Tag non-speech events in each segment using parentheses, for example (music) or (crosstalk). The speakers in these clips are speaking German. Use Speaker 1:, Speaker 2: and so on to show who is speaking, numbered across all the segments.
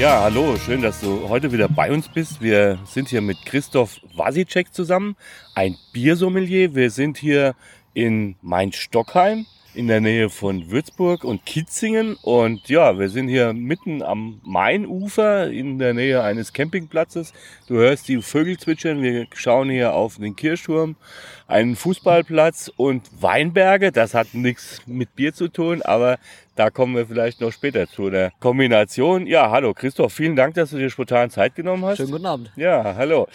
Speaker 1: Ja, hallo, schön, dass du heute wieder bei uns bist. Wir sind hier mit Christoph Wasicek zusammen, ein Biersommelier. Wir sind hier in Main-Stockheim in der Nähe von Würzburg und Kitzingen. Und ja, wir sind hier mitten am Mainufer in der Nähe eines Campingplatzes. Du hörst die Vögel zwitschern. Wir schauen hier auf den Kirchturm, einen Fußballplatz und Weinberge. Das hat nichts mit Bier zu tun, aber da kommen wir vielleicht noch später zu der Kombination. Ja, hallo Christoph, vielen Dank, dass du dir spontan Zeit genommen hast.
Speaker 2: Schönen guten Abend.
Speaker 1: Ja, hallo.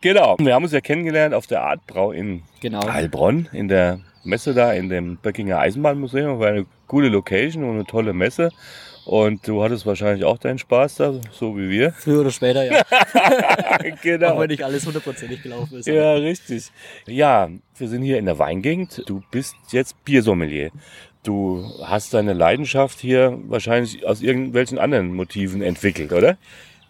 Speaker 1: Genau, wir haben uns ja kennengelernt auf der Artbrau in
Speaker 2: Genau.
Speaker 1: Heilbronn in der Messe da in dem Böckinger Eisenbahnmuseum. War eine coole Location und eine tolle Messe. Und du hattest wahrscheinlich auch deinen Spaß da, so wie wir. (laughs)
Speaker 2: Früher oder später, ja. (laughs) Auch
Speaker 1: genau.
Speaker 2: wenn nicht alles hundertprozentig gelaufen ist.
Speaker 1: Ja, richtig. Ja, wir sind hier in der Weingegend. Du bist jetzt Biersommelier. Du hast deine Leidenschaft hier wahrscheinlich aus irgendwelchen anderen Motiven entwickelt, oder?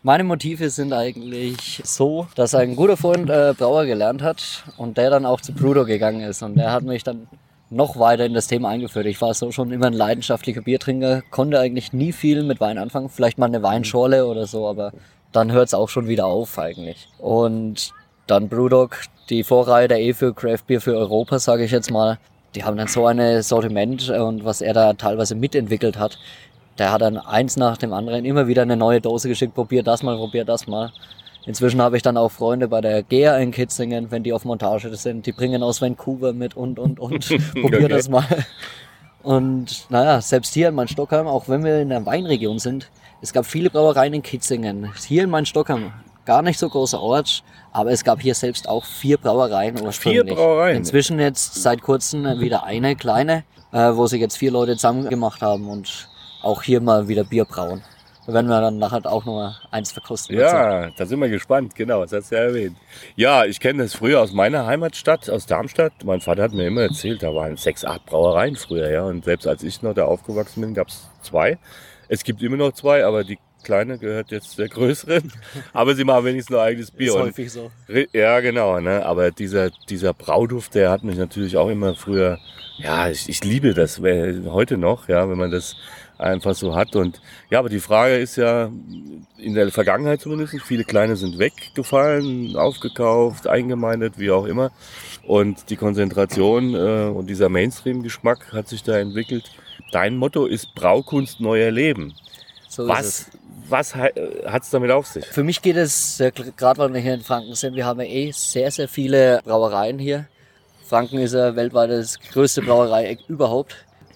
Speaker 2: Meine Motive sind eigentlich so, dass ein guter Freund äh, Brauer gelernt hat und der dann auch zu Bruder gegangen ist. Und der hat mich dann noch weiter in das Thema eingeführt. Ich war so schon immer ein leidenschaftlicher Biertrinker, konnte eigentlich nie viel mit Wein anfangen. Vielleicht mal eine Weinschorle oder so, aber dann hört es auch schon wieder auf eigentlich. Und dann Brewdog, die Vorreihe der E für Craft Beer für Europa, sage ich jetzt mal. Die haben dann so ein Sortiment und was er da teilweise mitentwickelt hat, der hat dann eins nach dem anderen immer wieder eine neue Dose geschickt, probier das mal, probier das mal. Inzwischen habe ich dann auch Freunde bei der GEA in Kitzingen, wenn die auf Montage sind, die bringen aus Vancouver mit und und und. (laughs) (laughs) probier
Speaker 1: Okay.
Speaker 2: das mal. Und naja, selbst hier in Main-Stockheim, auch wenn wir in der Weinregion sind, es gab viele Brauereien in Kitzingen. Hier in Main-Stockheim, gar nicht so großer Ort, aber es gab hier selbst auch vier Brauereien ursprünglich.
Speaker 1: Brauereien?
Speaker 2: Inzwischen jetzt seit kurzem wieder eine kleine, äh, wo sich jetzt vier Leute zusammen gemacht haben und auch hier mal wieder Bier brauen. Da werden wir dann nachher auch noch mal eins verkosten.
Speaker 1: Ja, da sind wir gespannt, genau, das hast du ja erwähnt. Ja, ich kenne das früher aus meiner Heimatstadt, aus Darmstadt. Mein Vater hat mir immer erzählt, da waren sechs, acht Brauereien früher, ja. Und selbst als ich noch da aufgewachsen bin, gab es zwei. Es gibt immer noch zwei, aber die kleine gehört jetzt der größeren. (laughs) Aber sie machen wenigstens noch eigenes Bier.
Speaker 2: Ist häufig so.
Speaker 1: Ja, genau. Ne? Aber dieser, dieser Brauduft, der hat mich natürlich auch immer früher, ja, ich, ich liebe das heute noch, ja, wenn man das einfach so hat. Und ja, aber die Frage ist ja, in der Vergangenheit zumindest, viele kleine sind weggefallen, aufgekauft, eingemeindet, wie auch immer. Und die Konzentration äh, und dieser Mainstream-Geschmack hat sich da entwickelt. Dein Motto ist Braukunst neu erleben.
Speaker 2: so
Speaker 1: Was, was hat es damit auf sich?
Speaker 2: Für mich geht es, äh, gerade weil wir hier in Franken sind, wir haben ja eh sehr, sehr viele Brauereien hier. Franken ist ja weltweit das größte Brauerei überhaupt.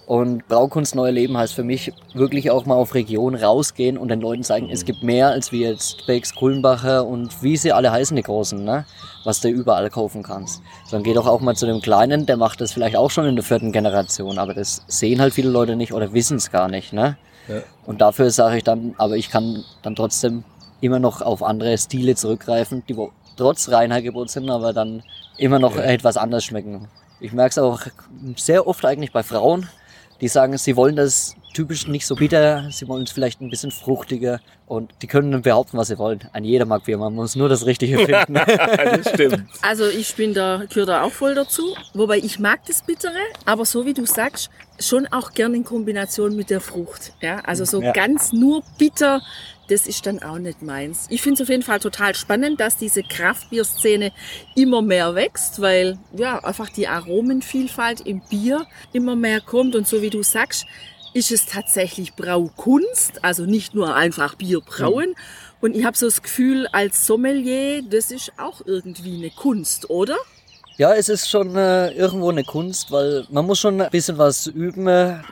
Speaker 2: Und Braukunst neu leben heißt für mich wirklich auch mal auf Region rausgehen und den Leuten zeigen, es gibt mehr als wie jetzt Becks, Kulmbacher und wie sie alle heißen, die Großen, ne? was du überall kaufen kannst. Sondern geh doch auch mal zu dem Kleinen, der macht das vielleicht auch schon in der vierten Generation, aber das sehen halt viele Leute nicht oder wissen es gar nicht. Ne? Und dafür sage ich dann, aber ich kann dann trotzdem immer noch auf andere Stile zurückgreifen, die trotz Reinheitsgebot sind, aber dann immer noch etwas anders schmecken. Ich merke es auch sehr oft eigentlich bei Frauen, die sagen, sie wollen das typisch nicht so bitter, sie wollen es vielleicht ein bisschen fruchtiger und die können behaupten, was sie wollen. Ein jeder mag Bier, man muss nur das Richtige (laughs) finden.
Speaker 1: das stimmt.
Speaker 3: Also ich bin da, gehöre da auch voll dazu. Wobei ich mag das Bittere, aber so wie du sagst, schon auch gern in Kombination mit der Frucht. Ja, also so
Speaker 2: Ja.
Speaker 3: ganz nur bitter, das ist dann auch nicht meins. Ich finde es auf jeden Fall total spannend, dass diese Kraftbierszene immer mehr wächst, weil ja einfach die Aromenvielfalt im Bier immer mehr kommt und so wie du sagst, ist es tatsächlich Braukunst, also nicht nur einfach Bier brauen. Und ich habe so das Gefühl, als Sommelier, das ist auch irgendwie eine Kunst, oder?
Speaker 2: Ja, es ist schon äh, irgendwo eine Kunst, weil man muss schon ein bisschen was üben.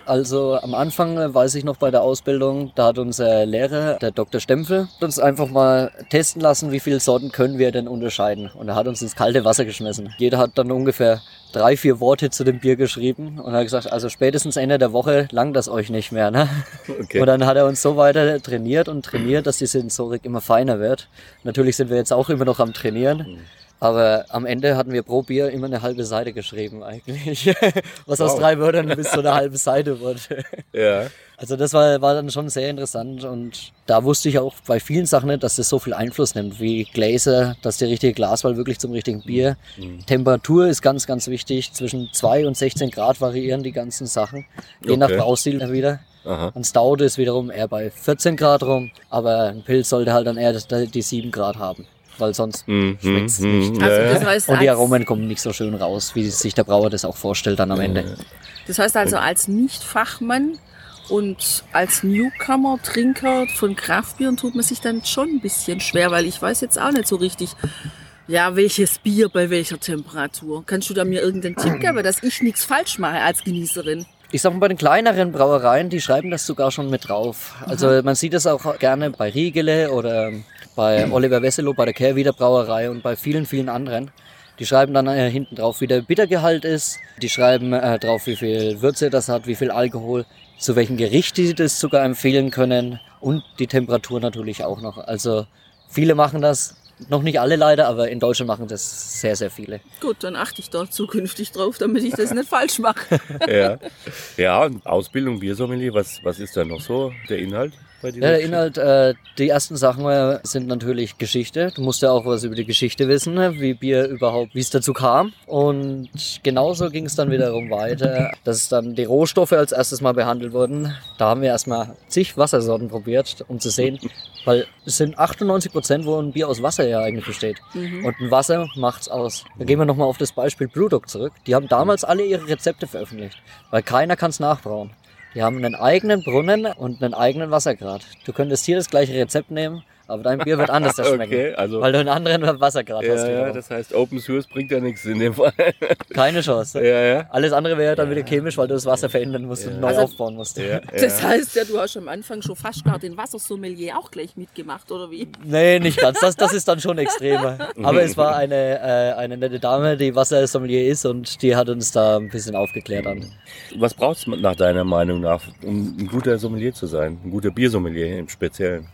Speaker 2: Also am Anfang äh, weiß ich noch bei der Ausbildung, da hat unser Lehrer, der Dr. Stempel, uns einfach mal testen lassen, wie viele Sorten können wir denn unterscheiden. Und er hat uns ins kalte Wasser geschmissen. Jeder hat dann ungefähr drei, vier Worte zu dem Bier geschrieben und hat gesagt, also spätestens Ende der Woche langt das euch nicht mehr. Ne?
Speaker 1: Okay.
Speaker 2: Und dann hat er uns so weiter trainiert und trainiert, dass die Sensorik immer feiner wird. Natürlich sind wir jetzt auch immer noch am Trainieren. Aber am Ende hatten wir pro Bier immer eine halbe Seite geschrieben eigentlich. (laughs) Was aus
Speaker 1: Wow.
Speaker 2: drei Wörtern bis zu einer halben Seite wurde. (laughs)
Speaker 1: Ja.
Speaker 2: Also das war, war dann schon sehr interessant und da wusste ich auch bei vielen Sachen nicht, dass das so viel Einfluss nimmt, wie Gläser, dass die richtige Glaswahl wirklich zum richtigen Bier.
Speaker 1: Mhm.
Speaker 2: Temperatur ist ganz, ganz wichtig. Zwischen 2 und 16 Grad variieren die ganzen Sachen. Je nach
Speaker 1: Okay.
Speaker 2: Braustil wieder.
Speaker 1: Aha.
Speaker 2: Ein Stout ist wiederum eher bei 14 Grad rum, aber ein Pilz sollte halt dann eher die 7 Grad haben, weil sonst
Speaker 1: Mhm.
Speaker 2: schmeckt's
Speaker 1: Mhm.
Speaker 2: nicht.
Speaker 3: Also das heißt,
Speaker 2: Und die Aromen kommen nicht so schön raus, wie sich der Brauer das auch vorstellt dann am Ende.
Speaker 3: das heißt also als Nicht-Fachmann und als Newcomer, Trinker von Kraftbieren tut man sich dann schon ein bisschen schwer, weil ich weiß jetzt auch nicht so richtig, ja, welches Bier bei welcher Temperatur. Kannst du da mir irgendeinen Tipp geben, dass ich nichts falsch mache als Genießerin?
Speaker 2: Ich sag mal, bei den kleineren Brauereien, die schreiben das sogar schon mit drauf. Also man sieht das auch gerne bei Riegele oder bei Oliver Wesselow, bei der Kehrwieder Brauerei und bei vielen, vielen anderen. Die schreiben dann äh, hinten drauf, wie der Bittergehalt ist. Die schreiben äh, drauf, wie viel Würze das hat, wie viel Alkohol, zu welchem Gericht die das sogar empfehlen können und die Temperatur natürlich auch noch. Also viele machen das, noch nicht alle leider, aber in Deutschland machen das sehr, sehr viele.
Speaker 3: Gut, dann achte ich da zukünftig drauf, damit ich das nicht falsch mache. (laughs)
Speaker 1: ja. ja, und Ausbildung Biersommelier, was, was ist da noch so der Inhalt
Speaker 2: Ja, der? Inhalt, äh, die ersten Sachen äh, sind natürlich Geschichte. Du musst ja auch was über die Geschichte wissen, ne? wie Bier überhaupt, wie es dazu kam. Und genauso ging es dann wiederum weiter, dass dann die Rohstoffe als erstes mal behandelt wurden. Da haben wir erstmal zig Wassersorten probiert, um zu sehen, weil es sind 98 Prozent, wo ein Bier aus Wasser ja eigentlich besteht. Und ein Wasser macht's aus. Da gehen wir nochmal auf das Beispiel Brewdog zurück. Die haben damals alle ihre Rezepte veröffentlicht, weil keiner kann's nachbrauen. Die haben einen eigenen Brunnen und einen eigenen Wassergrad. Du könntest hier das gleiche Rezept nehmen, aber dein Bier wird anders (laughs) schmecken.
Speaker 1: Okay, also
Speaker 2: Weil du einen anderen Wassergrad hast.
Speaker 1: ja, ja,
Speaker 2: wiederum.
Speaker 1: das heißt, Open Source bringt ja nichts in dem Fall. (laughs)
Speaker 2: Keine Chance.
Speaker 1: ja, ja.
Speaker 2: Alles andere wäre dann wieder chemisch, weil du das Wasser verändern musst und neu
Speaker 3: Also-
Speaker 2: aufbauen musst.
Speaker 1: ja, (laughs)
Speaker 3: Das
Speaker 1: ja.
Speaker 3: heißt ja, du hast am Anfang schon fast gar den Wassersommelier auch gleich mitgemacht, oder wie?
Speaker 2: Nee, nicht ganz. Das, das ist dann schon extremer. Aber es war eine, äh, eine nette Dame, die Wassersommelier ist und die hat uns da ein bisschen aufgeklärt an.
Speaker 1: Was braucht es nach deiner Meinung nach, um ein guter Sommelier zu sein? Ein guter Biersommelier im Speziellen?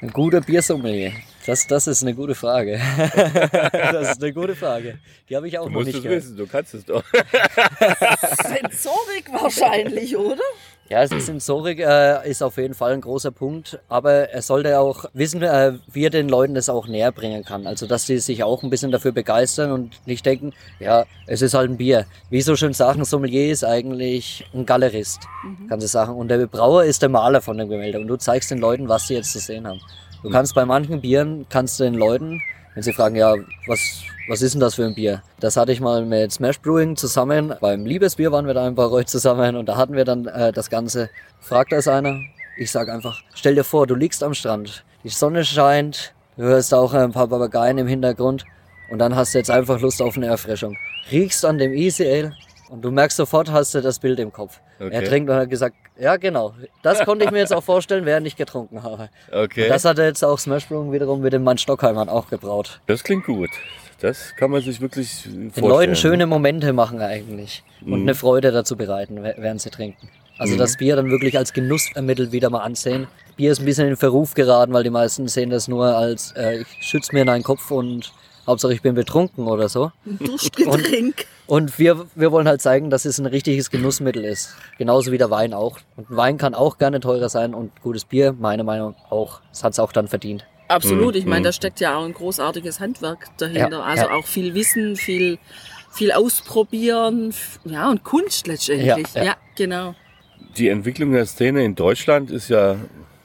Speaker 2: Ein guter Biersommelier. Das, das ist eine gute Frage. (laughs) das ist eine gute Frage. Die habe ich auch
Speaker 1: Du
Speaker 2: noch
Speaker 1: musst
Speaker 2: nicht
Speaker 1: es
Speaker 2: gehört.
Speaker 1: wissen, du kannst es doch. (laughs)
Speaker 3: Sensorik wahrscheinlich, oder?
Speaker 2: Ja, Sensorik äh, ist auf jeden Fall ein großer Punkt, aber er sollte auch wissen, äh, wie er den Leuten das auch näher bringen kann. Also, dass sie sich auch ein bisschen dafür begeistern und nicht denken, ja, es ist halt ein Bier. Wie so schön sagen, Sommelier ist eigentlich ein Galerist, kannst du sagen. Und der Brauer ist der Maler von dem Gemälde und du zeigst den Leuten, was sie jetzt zu sehen haben. Du kannst bei manchen Bieren, kannst du den Leuten, wenn sie fragen, ja, was, was ist denn das für ein Bier? Das hatte ich mal mit Smash Brewing zusammen. Beim Liebesbier waren wir da ein paar Leute zusammen und da hatten wir dann äh, das Ganze. Fragt das einer? Ich sag einfach, stell dir vor, du liegst am Strand, die Sonne scheint, du hörst auch ein paar Papageien im Hintergrund und dann hast du jetzt einfach Lust auf eine Erfrischung. Riechst an dem Easy Ale und du merkst sofort, hast du das Bild im Kopf.
Speaker 1: Okay.
Speaker 2: Er trinkt und hat gesagt, ja genau, das konnte ich mir jetzt auch vorstellen, während ich getrunken habe.
Speaker 1: Okay.
Speaker 2: Und das hat er jetzt auch Smash Brewing wiederum mit dem Mann Stockheimern auch gebraut.
Speaker 1: Das klingt gut. Das kann man sich wirklich vorstellen.
Speaker 2: Den Leuten schöne Momente machen eigentlich und
Speaker 1: Mhm.
Speaker 2: eine Freude dazu bereiten, wä- während sie trinken. Also
Speaker 1: Mhm.
Speaker 2: das Bier dann wirklich als Genussmittel wieder mal ansehen. Bier ist ein bisschen in den Verruf geraten, weil die meisten sehen das nur als, äh, ich schütze mir in einen Kopf und Hauptsache ich bin betrunken oder so.
Speaker 3: Ein Durstgetränk.
Speaker 2: Und wir, wir wollen halt zeigen, dass es ein richtiges Genussmittel ist. Genauso wie der Wein auch. Und ein Wein kann auch gerne teurer sein und gutes Bier, meiner Meinung nach, auch. Das hat es auch dann verdient.
Speaker 3: Absolut, ich
Speaker 1: Mhm.
Speaker 3: meine, da steckt ja auch ein großartiges Handwerk dahinter.
Speaker 2: Ja,
Speaker 3: also
Speaker 2: ja.
Speaker 3: auch viel Wissen, viel, viel ausprobieren, ja, und Kunst letztendlich.
Speaker 2: Ja,
Speaker 3: Ja,
Speaker 2: ja.
Speaker 3: genau.
Speaker 1: Die Entwicklung der Szene in Deutschland ist ja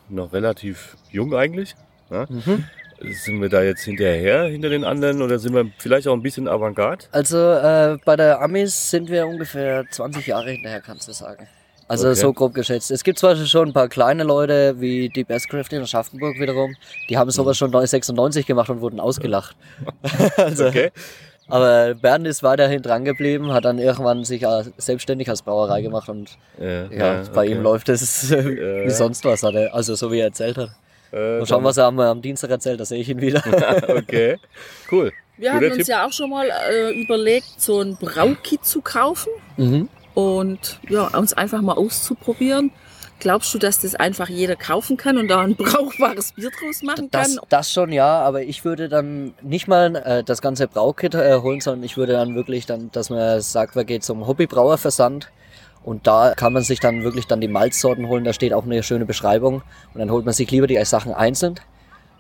Speaker 1: noch relativ jung eigentlich. Ja?
Speaker 2: Mhm.
Speaker 1: Sind wir da jetzt hinterher, hinter den anderen oder sind wir vielleicht auch ein bisschen Avantgarde?
Speaker 2: Also äh, bei der Amis sind wir ungefähr 20 Jahre hinterher, kannst du sagen. Also
Speaker 1: Okay.
Speaker 2: so grob geschätzt. Es gibt zwar schon ein paar kleine Leute, wie die Bestcraft in Aschaffenburg wiederum, die haben sowas schon 1996 gemacht und wurden ausgelacht. (laughs) also,
Speaker 1: Okay.
Speaker 2: Aber Bernd ist weiterhin dran geblieben, hat dann irgendwann sich selbstständig als Brauerei gemacht und
Speaker 1: Ja,
Speaker 2: ja, bei
Speaker 1: okay.
Speaker 2: ihm läuft es (laughs) wie sonst was, hat er, also so wie er erzählt hat.
Speaker 1: Äh,
Speaker 2: Mal schauen, was er am, am Dienstag erzählt, da sehe ich ihn wieder. (laughs)
Speaker 1: Okay, cool.
Speaker 3: Wir
Speaker 1: Guter
Speaker 3: haben uns
Speaker 1: Tipp.
Speaker 3: ja auch schon mal äh, überlegt, so ein Braukit zu kaufen
Speaker 2: mhm.
Speaker 3: Und ja, uns einfach mal auszuprobieren. Glaubst du, dass das einfach jeder kaufen kann und da ein (laughs) brauchbares Bier draus machen
Speaker 2: Das,
Speaker 3: kann?
Speaker 2: das schon ja, aber ich würde dann nicht mal äh, das ganze Braukit äh, holen, sondern ich würde dann wirklich dann, dass man sagt, man geht zum Hobbybrauerversand und da kann man sich dann wirklich dann die Malzsorten holen. Da steht auch eine schöne Beschreibung und dann holt man sich lieber die Sachen einzeln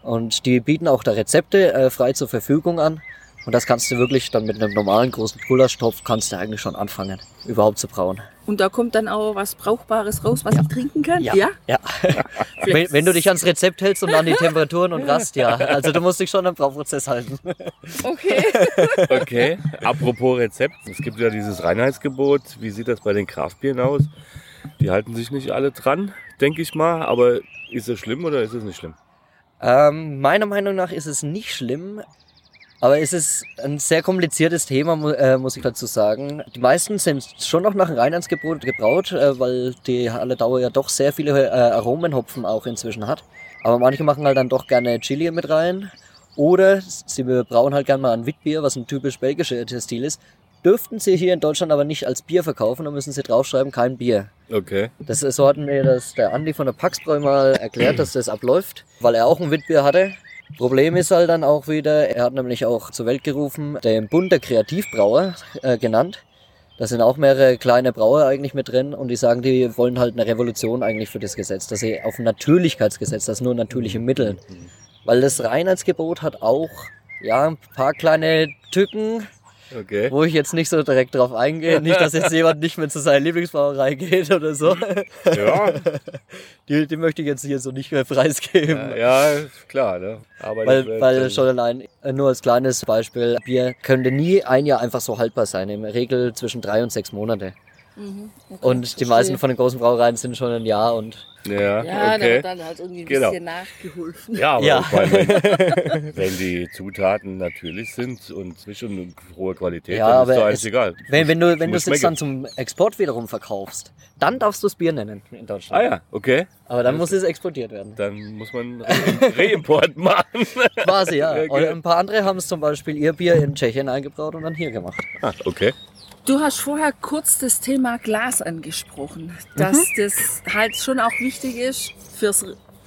Speaker 2: und die bieten auch da Rezepte äh, frei zur Verfügung an. Und das kannst du wirklich dann mit einem normalen großen Gulasch-Topf kannst du eigentlich schon anfangen, überhaupt zu brauen.
Speaker 3: Und da kommt dann auch was Brauchbares raus, was ich trinken kann?
Speaker 2: Ja. (laughs) wenn,
Speaker 3: Vielleicht-
Speaker 2: wenn du dich ans Rezept hältst und an die Temperaturen und (laughs) Rast, ja. Also du musst dich schon am Brauprozess halten.
Speaker 3: Okay. (laughs)
Speaker 1: Okay, apropos Rezept. Es gibt ja dieses Reinheitsgebot. Wie sieht das bei den Kraftbieren aus? Die halten sich nicht alle dran, denke ich mal. Aber ist es schlimm oder ist es nicht schlimm?
Speaker 2: Ähm, meiner Meinung nach ist es nicht schlimm, aber es ist ein sehr kompliziertes Thema, äh, muss ich dazu sagen. Die meisten sind schon noch nach dem Reinheitsgebot gebraut, äh, weil die Halle Dauer ja doch sehr viele äh, Aromenhopfen auch inzwischen hat. Aber manche machen halt dann doch gerne Chili mit rein. Oder sie brauen halt gerne mal ein Witbier, was ein typisch belgischer Stil ist. Dürften sie hier in Deutschland aber nicht als Bier verkaufen, dann müssen sie draufschreiben, kein Bier.
Speaker 1: Okay.
Speaker 2: Das ist, so hat mir das der Andi von der Paxbräu mal erklärt, dass das abläuft, weil er auch ein Witbier hatte. Problem ist halt dann auch wieder, er hat nämlich auch zur Welt gerufen, den Bund der Kreativbrauer äh, genannt. Da sind auch mehrere kleine Brauer eigentlich mit drin und die sagen, die wollen halt eine Revolution eigentlich für das Gesetz, dass sie auf ein Natürlichkeitsgesetz, das nur natürliche Mittel. Weil das Reinheitsgebot hat auch ja, ein paar kleine Tücken,
Speaker 1: Okay.
Speaker 2: wo ich jetzt nicht so direkt drauf eingehe. Nicht, dass jetzt jemand nicht mehr zu seiner Lieblingsbrauerei geht oder so.
Speaker 1: Ja, (laughs)
Speaker 2: Die, die möchte ich jetzt hier so nicht mehr preisgeben.
Speaker 1: ja, ist klar. Ne? Aber
Speaker 2: Weil, weil schon allein, äh, nur als kleines Beispiel, Bier könnte nie ein Jahr einfach so haltbar sein. In der Regel zwischen drei und sechs Monate.
Speaker 3: Mhm, okay,
Speaker 2: Und die meisten von den großen Brauereien sind schon ein Jahr und
Speaker 1: Ja,
Speaker 3: Ja, da
Speaker 1: okay.
Speaker 3: wird dann halt irgendwie ein
Speaker 1: Genau.
Speaker 3: bisschen nachgeholfen.
Speaker 1: Ja, aber
Speaker 2: Ja.
Speaker 1: ich meine, wenn, (laughs) wenn die Zutaten natürlich sind und frisch und hohe Qualität,
Speaker 2: Ja,
Speaker 1: dann ist doch alles
Speaker 2: es-
Speaker 1: egal.
Speaker 2: wenn, wenn du, wenn du
Speaker 1: Muss
Speaker 2: es jetzt dann zum Export wiederum verkaufst, dann darfst du es Bier nennen in Deutschland.
Speaker 1: Ah ja, okay.
Speaker 2: Aber dann muss es exportiert werden.
Speaker 1: Dann muss man Re- (laughs) Reimport machen.
Speaker 2: Quasi, ja. (laughs)
Speaker 1: Ja,
Speaker 2: Und ein paar andere haben es zum Beispiel ihr Bier in Tschechien eingebraut und dann hier gemacht.
Speaker 1: Ah, okay.
Speaker 3: Du hast vorher kurz das Thema Glas angesprochen, dass
Speaker 2: Mhm.
Speaker 3: das halt schon auch wichtig ist, fürs,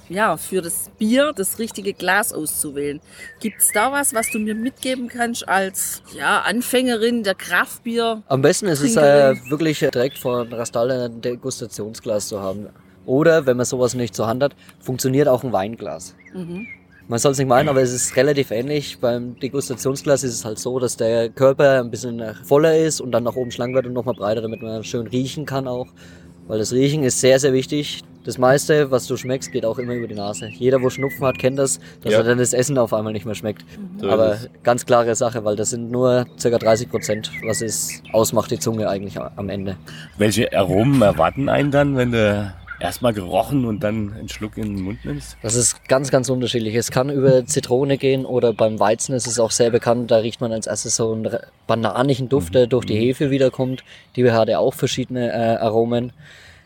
Speaker 3: ja, für das Bier das richtige Glas auszuwählen. Gibt es da was, was du mir mitgeben kannst als ja, Anfängerin der Kraftbier?
Speaker 2: Am besten ist es äh, wirklich direkt von Rastal ein Degustationsglas zu haben. Oder, wenn man sowas nicht zur Hand hat, funktioniert auch ein Weinglas.
Speaker 3: Mhm.
Speaker 2: Man soll es nicht meinen, aber es ist relativ ähnlich. Beim Degustationsglas ist es halt so, dass der Körper ein bisschen voller ist und dann nach oben schlank wird und nochmal breiter, damit man schön riechen kann auch. Weil das Riechen ist sehr, sehr wichtig. Das meiste, was du schmeckst, geht auch immer über die Nase. Jeder, wo Schnupfen hat, kennt das, dass
Speaker 1: Ja.
Speaker 2: er dann das Essen auf einmal nicht mehr schmeckt.
Speaker 1: So
Speaker 2: Aber ganz klare Sache, weil das sind nur ca. 30 Prozent, was es ausmacht, die Zunge eigentlich am Ende.
Speaker 1: Welche Aromen erwarten einen dann, wenn du erstmal gerochen und dann einen Schluck in den Mund nimmst?
Speaker 2: Das ist ganz, ganz unterschiedlich. Es kann über Zitrone gehen oder beim Weizen ist es auch sehr bekannt. Da riecht man als erstes so einen bananigen Duft, der durch die Hefe wiederkommt. Die hat ja auch verschiedene äh, Aromen.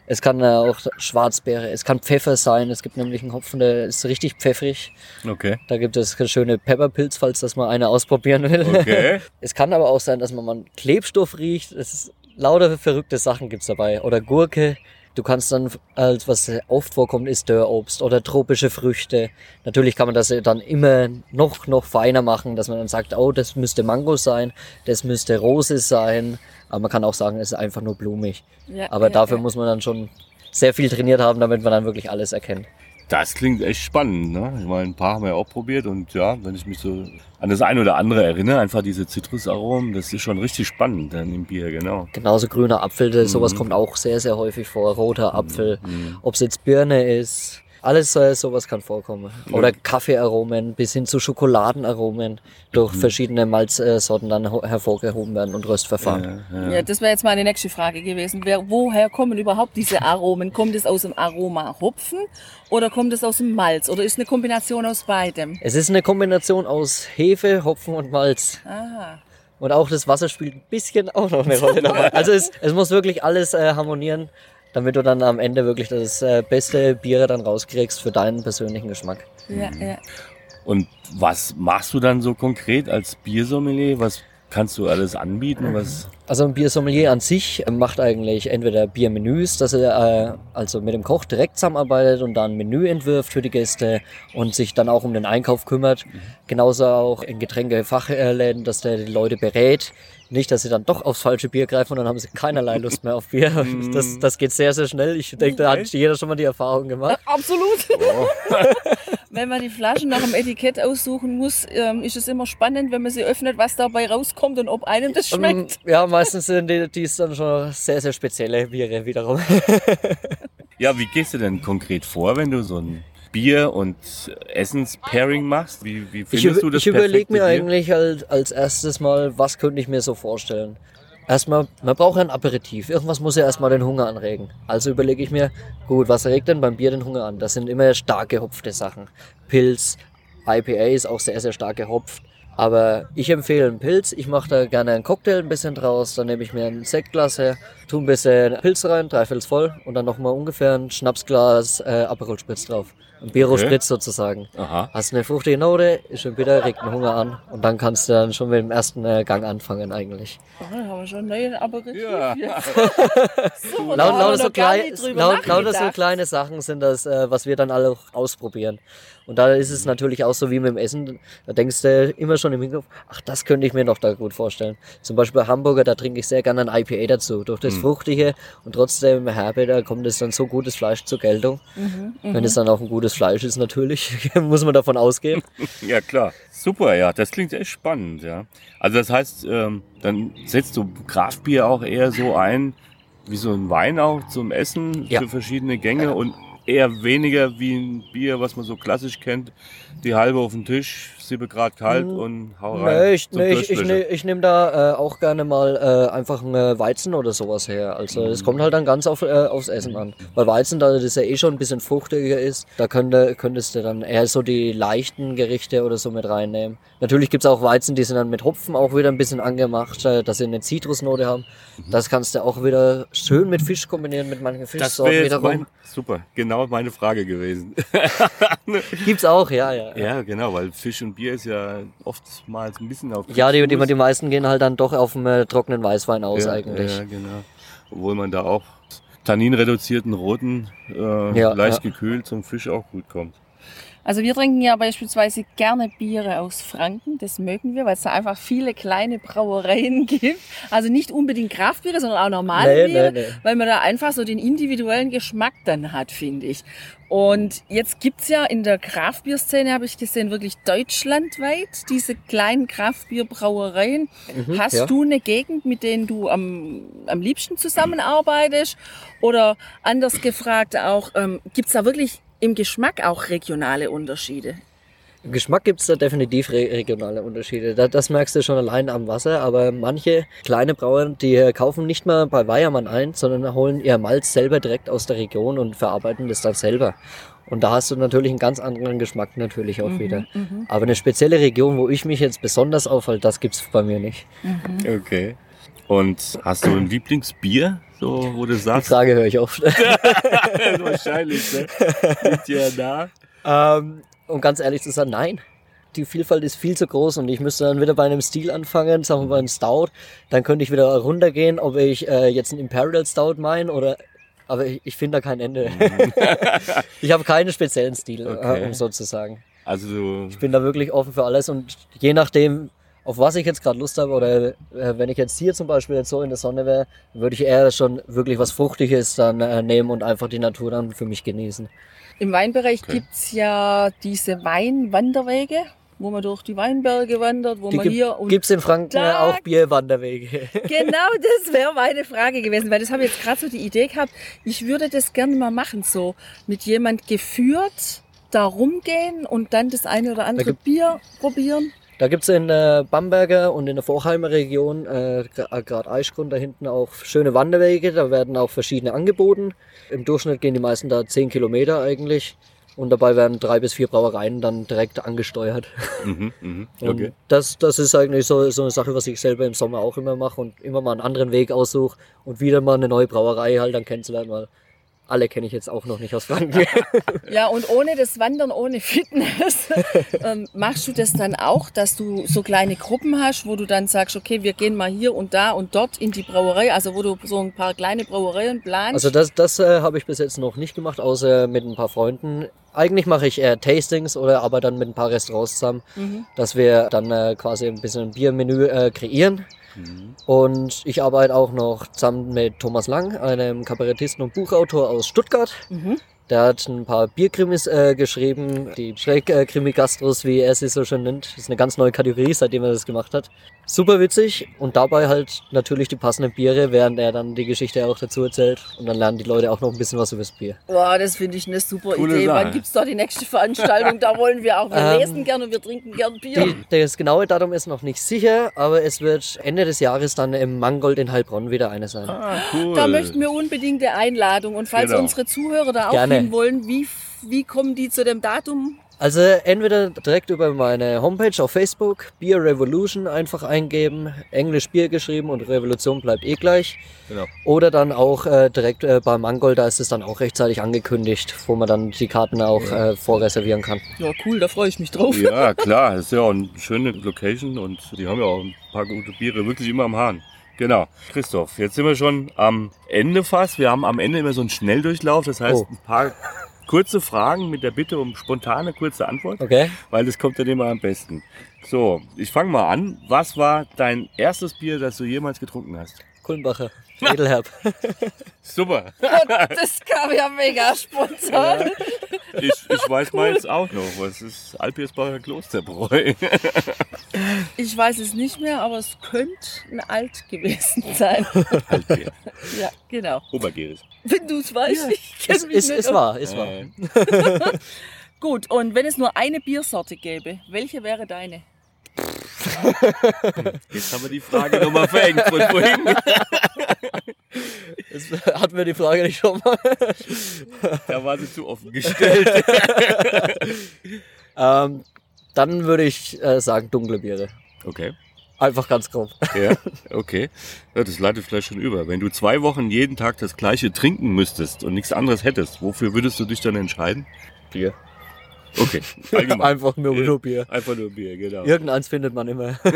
Speaker 2: Es kann äh, auch Schwarzbeere, es kann Pfeffer sein. Es gibt nämlich einen Hopfen, der ist richtig pfeffrig.
Speaker 1: Okay.
Speaker 2: Da gibt es schöne Pepperpilz, falls das mal einer ausprobieren will.
Speaker 1: Okay. (laughs)
Speaker 2: Es kann aber auch sein, dass man mal Klebstoff riecht. Es ist, lauter verrückte Sachen gibt's dabei. Oder Gurke. Du kannst dann, als was oft vorkommt, ist Dörrobst oder tropische Früchte. Natürlich kann man das dann immer noch, noch feiner machen, dass man dann sagt, oh, das müsste Mango sein, das müsste Rose sein. Aber man kann auch sagen, es ist einfach nur blumig.
Speaker 3: Ja,
Speaker 2: Aber
Speaker 3: ja,
Speaker 2: dafür
Speaker 3: ja.
Speaker 2: muss man dann schon sehr viel trainiert haben, damit man dann wirklich alles erkennt.
Speaker 1: Das klingt echt spannend. Ne? Ich meine, ein paar haben wir ja auch probiert und ja, wenn ich mich so an das eine oder andere erinnere, einfach diese Zitrusaromen, das ist schon richtig spannend dann im Bier, genau.
Speaker 2: Genauso grüner Apfel, sowas
Speaker 1: Mhm.
Speaker 2: kommt auch sehr, sehr häufig vor. Roter Apfel.
Speaker 1: Mhm.
Speaker 2: Ob es jetzt Birne ist, alles äh, sowas kann vorkommen. Oder Kaffeearomen bis hin zu Schokoladenaromen durch verschiedene Malzsorten dann ho- hervorgehoben werden und Röstverfahren.
Speaker 1: Ja, ja.
Speaker 3: Ja, das wäre jetzt meine nächste Frage gewesen. Wer, woher kommen überhaupt diese Aromen? Kommt es aus dem Aroma Hopfen oder kommt es aus dem Malz? Oder ist eine Kombination aus beidem?
Speaker 2: Es ist eine Kombination aus Hefe, Hopfen und Malz.
Speaker 3: Ah,
Speaker 2: Und auch das Wasser spielt ein bisschen auch noch eine Rolle dabei. (laughs) Also es, es muss wirklich alles äh, harmonieren, damit du dann am Ende wirklich das äh, beste Bier dann rauskriegst für deinen persönlichen Geschmack.
Speaker 3: ja, ja.
Speaker 1: Und was machst du dann so konkret als Biersommelier? Was kannst du alles anbieten? Was?
Speaker 2: Also ein Biersommelier an sich macht eigentlich entweder Biermenüs, dass er äh, also mit dem Koch direkt zusammenarbeitet und dann ein Menü entwirft für die Gäste und sich dann auch um den Einkauf kümmert. Mhm. Genauso auch in Getränkefachläden, dass der die Leute berät. Nicht, dass sie dann doch aufs falsche Bier greifen und dann haben sie keinerlei Lust mehr auf Bier. (laughs) (laughs) Das, das geht sehr, sehr schnell. Ich denke, da hat jeder schon mal die Erfahrung gemacht.
Speaker 3: Absolut. Oh. (laughs) wenn man die Flaschen nach dem Etikett aussuchen muss, ähm, ist es immer spannend, wenn man sie öffnet, was dabei rauskommt und ob einem das schmeckt.
Speaker 2: Ja, meistens sind die, die ist dann schon sehr, sehr spezielle Biere wiederum.
Speaker 1: Ja, wie gehst du denn konkret vor, wenn du so ein Bier- und Essens-Pairing machst? Wie, wie findest
Speaker 2: ich,
Speaker 1: du das
Speaker 2: Ich überlege mir eigentlich als, als erstes mal, was könnte ich mir so vorstellen. Erstmal, man braucht ein Aperitif. Irgendwas muss ja erstmal den Hunger anregen. Also überlege ich mir, gut, was regt denn beim Bier den Hunger an? Das sind immer stark gehopfte Sachen. Pilz, IPA ist auch sehr, sehr stark gehopft. Aber ich empfehle einen Pilz. Ich mache da gerne einen Cocktail ein bisschen draus. Dann nehme ich mir ein Sektglas her, tue ein bisschen Pilz rein, dreiviertel voll und dann nochmal ungefähr ein Schnapsglas äh, Aperol Spritz drauf. Ein Biro-Spritz okay. sozusagen. Aha. Hast eine fruchtige Note, ist schon bitter, regt den Hunger an und dann kannst du dann schon mit dem ersten äh, Gang anfangen eigentlich.
Speaker 3: Oh, haben wir schon einen neuen Aperitif. Ja.
Speaker 2: Super, (laughs) laut, lauter so, klein, laut, lauter so kleine Sachen sind das, äh, was wir dann alle ausprobieren. Und da ist es natürlich auch so wie mit dem Essen. Da denkst du immer schon im Hinterkopf, ach, das könnte ich mir noch da gut vorstellen. Zum Beispiel bei Hamburger, da trinke ich sehr gerne ein IPA dazu. Durch das. Fruchtige und trotzdem Herbe, da kommt es dann so gutes Fleisch zur Geltung. Mhm, Wenn mhm. es dann auch ein gutes Fleisch ist, natürlich, (laughs) muss man davon ausgehen. (laughs)
Speaker 1: ja, klar. Super, ja. Das klingt echt spannend, ja. Also das heißt, ähm, dann setzt du Kraftbier auch eher so ein, wie so ein Wein auch zum Essen ja. für verschiedene Gänge und eher weniger wie ein Bier, was man so klassisch kennt. Die halbe auf den Tisch, 7 Grad kalt hm. und hau rein.
Speaker 2: Nee, ich, nee, ich, ich, ne, ich nehme da äh, auch gerne mal äh, einfach einen Weizen oder sowas her. Also es mhm. kommt halt dann ganz auf, äh, aufs Essen an. Weil Weizen, da das ja eh schon ein bisschen fruchtiger ist, da könnte, könntest du dann eher so die leichten Gerichte oder so mit reinnehmen. Natürlich gibt's auch Weizen, die sind dann mit Hopfen auch wieder ein bisschen angemacht, äh, dass sie eine Zitrusnote haben. Mhm. Das kannst du auch wieder schön mit Fisch kombinieren, mit manchen Fischsorten wiederum.
Speaker 1: Mein, super, genau meine Frage gewesen.
Speaker 2: Gibt's auch, ja, ja.
Speaker 1: Ja, genau, weil Fisch und Bier ist ja oftmals ein bisschen auf.
Speaker 2: Ja, die, die, die meisten gehen halt dann doch auf einen äh, trockenen Weißwein aus
Speaker 1: ja,
Speaker 2: eigentlich.
Speaker 1: Ja, genau. Obwohl man da auch tanninreduzierten roten, äh, ja, leicht gekühlt zum Fisch auch gut kommt.
Speaker 3: Also wir trinken ja beispielsweise gerne Biere aus Franken, das mögen wir, weil es da einfach viele kleine Brauereien (laughs) gibt. Also nicht unbedingt Kraftbiere, sondern auch normale nee, Biere, nee, nee. weil man da einfach so den individuellen Geschmack dann hat, finde ich. Und jetzt gibt's ja in der Kraftbierszene, habe ich gesehen, wirklich deutschlandweit diese kleinen Kraftbierbrauereien. Mhm, Hast ja. du eine Gegend, mit denen du am, am liebsten zusammenarbeitest? Oder anders gefragt auch, ähm, gibt's da wirklich im Geschmack auch regionale Unterschiede?
Speaker 2: Im Geschmack gibt es da definitiv re regionale Unterschiede. Das, das, merkst du schon allein am Wasser. Aber manche kleine Brauer, die kaufen nicht mal bei Weiermann ein, sondern holen ihr Malz selber direkt aus der Region und verarbeiten das dann selber. Und da hast du natürlich einen ganz anderen Geschmack natürlich auch mhm, wieder. Mhm. Aber eine spezielle Region, wo ich mich jetzt besonders aufhalte, das gibt es bei mir nicht.
Speaker 1: Mhm. Okay. Und hast du ein Lieblingsbier, so, wo du sagst?
Speaker 2: Die Frage höre ich oft. (laughs)
Speaker 1: Wahrscheinlich, ne? Liegt ja
Speaker 2: da. Ähm, um ganz ehrlich zu sein, nein. Die Vielfalt ist viel zu groß und ich müsste dann wieder bei einem Stil anfangen, sagen wir mal einen Stout. Dann könnte ich wieder runtergehen, ob ich äh, jetzt einen Imperial Stout meine oder aber ich, ich finde da kein Ende. Mhm. (laughs) ich habe keinen speziellen Stil, äh, okay. um so zu sagen.
Speaker 1: Also
Speaker 2: ich bin da wirklich offen für alles und je nachdem, auf was ich jetzt gerade Lust habe oder äh, wenn ich jetzt hier zum Beispiel jetzt so in der Sonne wäre, würde ich eher schon wirklich was Fruchtiges dann äh, nehmen und einfach die Natur dann für mich genießen.
Speaker 3: Im Weinbereich okay. gibt's ja diese Weinwanderwege, wo man durch die Weinberge wandert, wo die man gibt, hier
Speaker 2: und gibt's in Franken da, auch Bierwanderwege? (laughs)
Speaker 3: Genau, das wäre meine Frage gewesen, weil das habe ich jetzt gerade so die Idee gehabt. Ich würde das gerne mal machen, so mit jemand geführt da rumgehen und dann das eine oder andere Bier probieren.
Speaker 2: Da gibt's in äh, Bamberger und in der Vorheimer Region, äh, gerade Eichgrund, da hinten auch schöne Wanderwege. Da werden auch verschiedene angeboten. Im Durchschnitt gehen die meisten da 10 Kilometer eigentlich. Und dabei werden drei bis vier Brauereien dann direkt angesteuert. Mhm, (laughs) mh, okay. Und das, das ist eigentlich so, so eine Sache, was ich selber im Sommer auch immer mache und immer mal einen anderen Weg aussuche und wieder mal eine neue Brauerei halt dann kennenzulernen. Weil alle kenne ich jetzt auch noch nicht aus Franken. (laughs)
Speaker 3: Ja, und ohne das Wandern, ohne Fitness, (laughs) ähm, machst du das dann auch, dass du so kleine Gruppen hast, wo du dann sagst, okay, wir gehen mal hier und da und dort in die Brauerei, also wo du so ein paar kleine Brauereien planst?
Speaker 2: Also das, das äh, habe ich bis jetzt noch nicht gemacht, außer mit ein paar Freunden. Eigentlich mache ich eher Tastings oder aber dann mit ein paar Restaurants zusammen,
Speaker 3: Mhm.
Speaker 2: dass wir dann äh, quasi ein bisschen ein Biermenü äh, kreieren. Und ich arbeite auch noch zusammen mit Thomas Lang, einem Kabarettisten und Buchautor aus Stuttgart.
Speaker 3: Mhm.
Speaker 2: Der hat ein paar Bierkrimis äh, geschrieben, die Schrägkrimi-Gastros, wie er sie so schön nennt. Das ist eine ganz neue Kategorie, seitdem er das gemacht hat. Super witzig und dabei halt natürlich die passenden Biere, während er dann die Geschichte auch dazu erzählt. Und dann lernen die Leute auch noch ein bisschen was über das Bier.
Speaker 3: Boah, das finde ich eine super
Speaker 1: Coole
Speaker 3: Idee.
Speaker 1: Sache.
Speaker 3: Wann gibt's da die nächste Veranstaltung? Da wollen wir auch. Wir (laughs)
Speaker 2: Ähm,
Speaker 3: lesen gern und wir trinken gern Bier.
Speaker 2: Die, das genaue Datum ist noch nicht sicher, aber es wird Ende des Jahres dann im Mangold in Heilbronn wieder eine sein.
Speaker 1: Ah, cool.
Speaker 3: Da möchten wir unbedingt eine Einladung. Und falls
Speaker 1: Genau.
Speaker 3: unsere Zuhörer da auch
Speaker 2: Gerne.
Speaker 3: Hin wollen, wie, wie kommen die zu dem Datum?
Speaker 2: Also entweder direkt über meine Homepage auf Facebook, Beer Revolution einfach eingeben, Englisch Bier geschrieben und Revolution bleibt eh gleich.
Speaker 1: Genau.
Speaker 2: Oder dann auch äh, direkt äh, beim Mangold, da ist es dann auch rechtzeitig angekündigt, wo man dann die Karten auch äh, vorreservieren kann.
Speaker 3: Ja, cool, da freue ich mich drauf.
Speaker 1: Ja, klar, das ist ja auch eine schöne Location und die haben ja auch ein paar gute Biere wirklich immer am Hahn. Genau. Christoph, jetzt sind wir schon am Ende fast. Wir haben am Ende immer so einen Schnelldurchlauf, das heißt
Speaker 2: Oh.
Speaker 1: ein paar kurze Fragen mit der Bitte um spontane kurze Antwort,
Speaker 2: Okay?
Speaker 1: weil das kommt dann immer am besten. So, ich fange mal an. Was war dein erstes Bier, das du jemals getrunken hast?
Speaker 2: Kulmbacher, Edelherb. (laughs)
Speaker 1: Super.
Speaker 3: Das kam ja mega spontan.
Speaker 1: Ich, ich weiß meins auch noch. Was ist Alpirsbacher Klosterbräu?
Speaker 3: Ich weiß es nicht mehr, aber es könnte ein Alt gewesen (laughs) sein.
Speaker 1: Altbier.
Speaker 3: Ja, genau.
Speaker 1: Obergärisch.
Speaker 3: Wenn du es weißt, ich kenn
Speaker 2: ist,
Speaker 3: mich
Speaker 2: ist,
Speaker 3: nicht aus.
Speaker 2: wahr, ist wahr.
Speaker 1: Äh, (laughs)
Speaker 3: Gut, und wenn es nur eine Biersorte gäbe, welche wäre deine? (laughs)
Speaker 1: Jetzt haben wir die Frage nochmal verengt von vorhin. (laughs)
Speaker 2: Das hatten wir die Frage nicht schon mal. (laughs)
Speaker 1: Da war sie zu offen gestellt.
Speaker 2: Ähm, dann würde ich äh, sagen dunkle Biere.
Speaker 1: Okay.
Speaker 2: Einfach ganz grob.
Speaker 1: Ja, okay. Ja, das leitet vielleicht schon über. Wenn du zwei Wochen jeden Tag das gleiche trinken müsstest und nichts anderes hättest, wofür würdest du dich dann entscheiden?
Speaker 2: Bier.
Speaker 1: Okay, (laughs) allgemein.
Speaker 2: Einfach nur, nur Bier.
Speaker 1: Einfach nur Bier, genau.
Speaker 2: Irgendeins findet man immer. (laughs)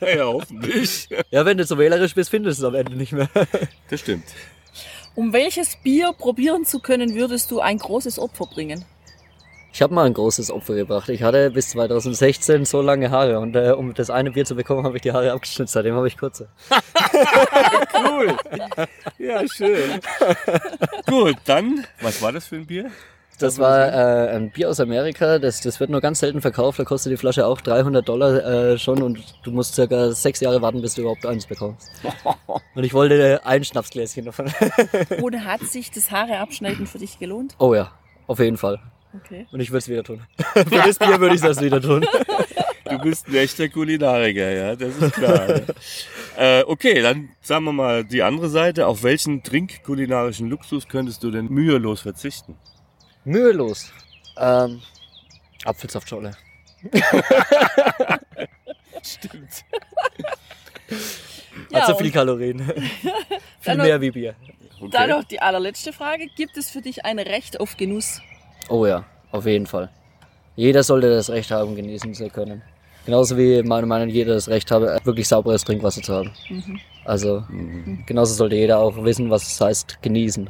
Speaker 1: Ja, hoffentlich.
Speaker 2: Ja, wenn du so wählerisch bist, findest du es am Ende nicht mehr. (laughs)
Speaker 1: Das stimmt.
Speaker 3: Um welches Bier probieren zu können, würdest du ein großes Opfer bringen?
Speaker 2: Ich habe mal ein großes Opfer gebracht. Ich hatte bis 2016 so lange Haare und äh, um das eine Bier zu bekommen, habe ich die Haare abgeschnitten. Seitdem habe ich kurze.
Speaker 1: Cool. Ja, schön. Gut, dann, was war das für ein Bier?
Speaker 2: Das war äh, ein Bier aus Amerika. Das, das wird nur ganz selten verkauft. Da kostet die Flasche auch 300 Dollar äh, schon und du musst circa sechs Jahre warten, bis du überhaupt eins bekommst. (laughs) Und ich wollte ein Schnapsgläschen davon. (laughs)
Speaker 3: Oder hat sich das Haare abschneiden für dich gelohnt?
Speaker 2: Oh ja, auf jeden Fall.
Speaker 3: Okay.
Speaker 2: Und ich würde es wieder tun. (laughs) Für das Bier würde ich das wieder tun.
Speaker 1: Du bist ein echter Kulinariker, ja, das ist klar. äh, okay, dann sagen wir mal die andere Seite. Auf welchen trinkkulinarischen Luxus könntest du denn mühelos verzichten?
Speaker 2: Mühelos. Ähm, Apfelsaftschorle. (laughs)
Speaker 1: Stimmt.
Speaker 3: Ja, (laughs)
Speaker 2: Hat so
Speaker 3: und (laughs)
Speaker 2: viel Kalorien. viel
Speaker 3: noch-
Speaker 2: mehr wie Bier.
Speaker 3: Dann noch die allerletzte Frage. Gibt es für dich ein Recht auf Genuss?
Speaker 2: Oh ja, auf jeden Fall. Jeder sollte das Recht haben, genießen zu können. Genauso wie meiner Meinung nach jeder das Recht habe, wirklich sauberes Trinkwasser zu haben. Also genauso sollte jeder auch wissen, was es heißt, genießen.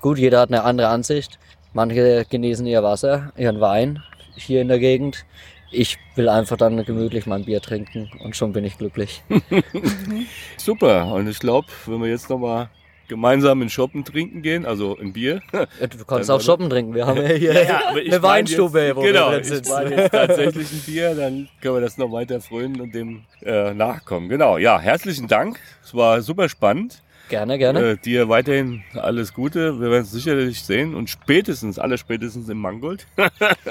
Speaker 2: Gut, jeder hat eine andere Ansicht. Manche genießen ihr Wasser, ihren Wein hier in der Gegend. Ich will einfach dann gemütlich mein Bier trinken und schon bin ich glücklich. (laughs)
Speaker 1: Super. Und ich glaube, wenn wir jetzt nochmal gemeinsam in Shoppen trinken gehen, also ein Bier. (laughs)
Speaker 2: Du kannst auch shoppen trinken. Wir haben ja (laughs) hier
Speaker 1: ich
Speaker 2: eine Weinstube,
Speaker 1: jetzt,
Speaker 2: wo
Speaker 1: genau,
Speaker 2: wir drin
Speaker 1: ich
Speaker 2: sitzen.
Speaker 1: meine jetzt tatsächlich ein Bier, dann können wir das noch weiter frönen und dem äh, nachkommen. Genau, ja, herzlichen Dank. Es war super spannend.
Speaker 2: Gerne, gerne.
Speaker 1: Äh, dir weiterhin alles Gute. Wir werden es sicherlich sehen und spätestens, alle spätestens im Mangold.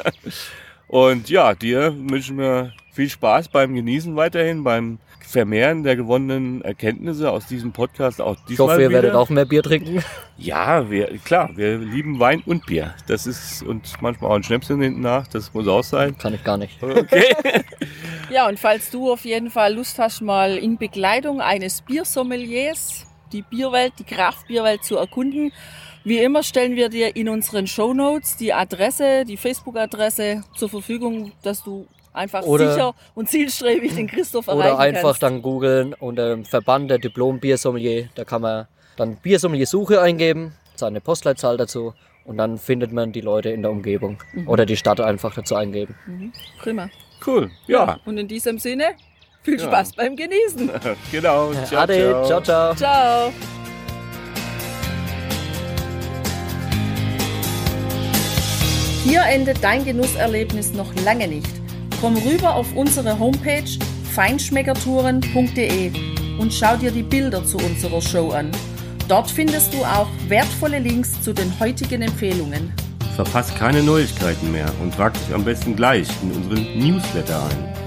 Speaker 1: (laughs) und ja, dir wünschen wir viel Spaß beim Genießen weiterhin, beim Vermehren der gewonnenen Erkenntnisse aus diesem Podcast auch
Speaker 2: ich hoffe, ihr
Speaker 1: wieder.
Speaker 2: werdet auch mehr Bier trinken.
Speaker 1: Ja, wir, klar, wir lieben Wein und Bier. Das ist und manchmal auch ein Schnäpschen hinten nach, das muss auch sein.
Speaker 2: Kann ich gar nicht.
Speaker 1: Okay. (laughs)
Speaker 3: Ja, und falls du auf jeden Fall Lust hast, mal in Begleitung eines Biersommeliers die Bierwelt, die Kraftbierwelt zu erkunden. Wie immer stellen wir dir in unseren Show Notes die Adresse, die Facebook-Adresse zur Verfügung, dass du einfach
Speaker 2: Oder-
Speaker 3: sicher und zielstrebig den Christoph erreichen
Speaker 2: Oder einfach
Speaker 3: kannst.
Speaker 2: dann googeln unter dem Verband der Diplom-Biersommelier. Da kann man dann Biersommelier-Suche eingeben, seine Postleitzahl dazu und dann findet man die Leute in der Umgebung.
Speaker 3: Mhm.
Speaker 2: Oder die Stadt einfach dazu eingeben.
Speaker 3: Prima.
Speaker 1: Cool. Ja.
Speaker 3: Und in diesem Sinne, viel
Speaker 1: Ja.
Speaker 3: Spaß beim Genießen. (laughs)
Speaker 1: genau. Ciao,
Speaker 2: Ade, ciao, ciao.
Speaker 3: Ciao. Hier endet dein Genusserlebnis noch lange nicht. Komm rüber auf unsere Homepage feinschmeckertouren.de und schau dir die Bilder zu unserer Show an. Dort findest du auch wertvolle Links zu den heutigen Empfehlungen.
Speaker 1: Verpasst keine Neuigkeiten mehr und trag dich am besten gleich in unseren Newsletter ein.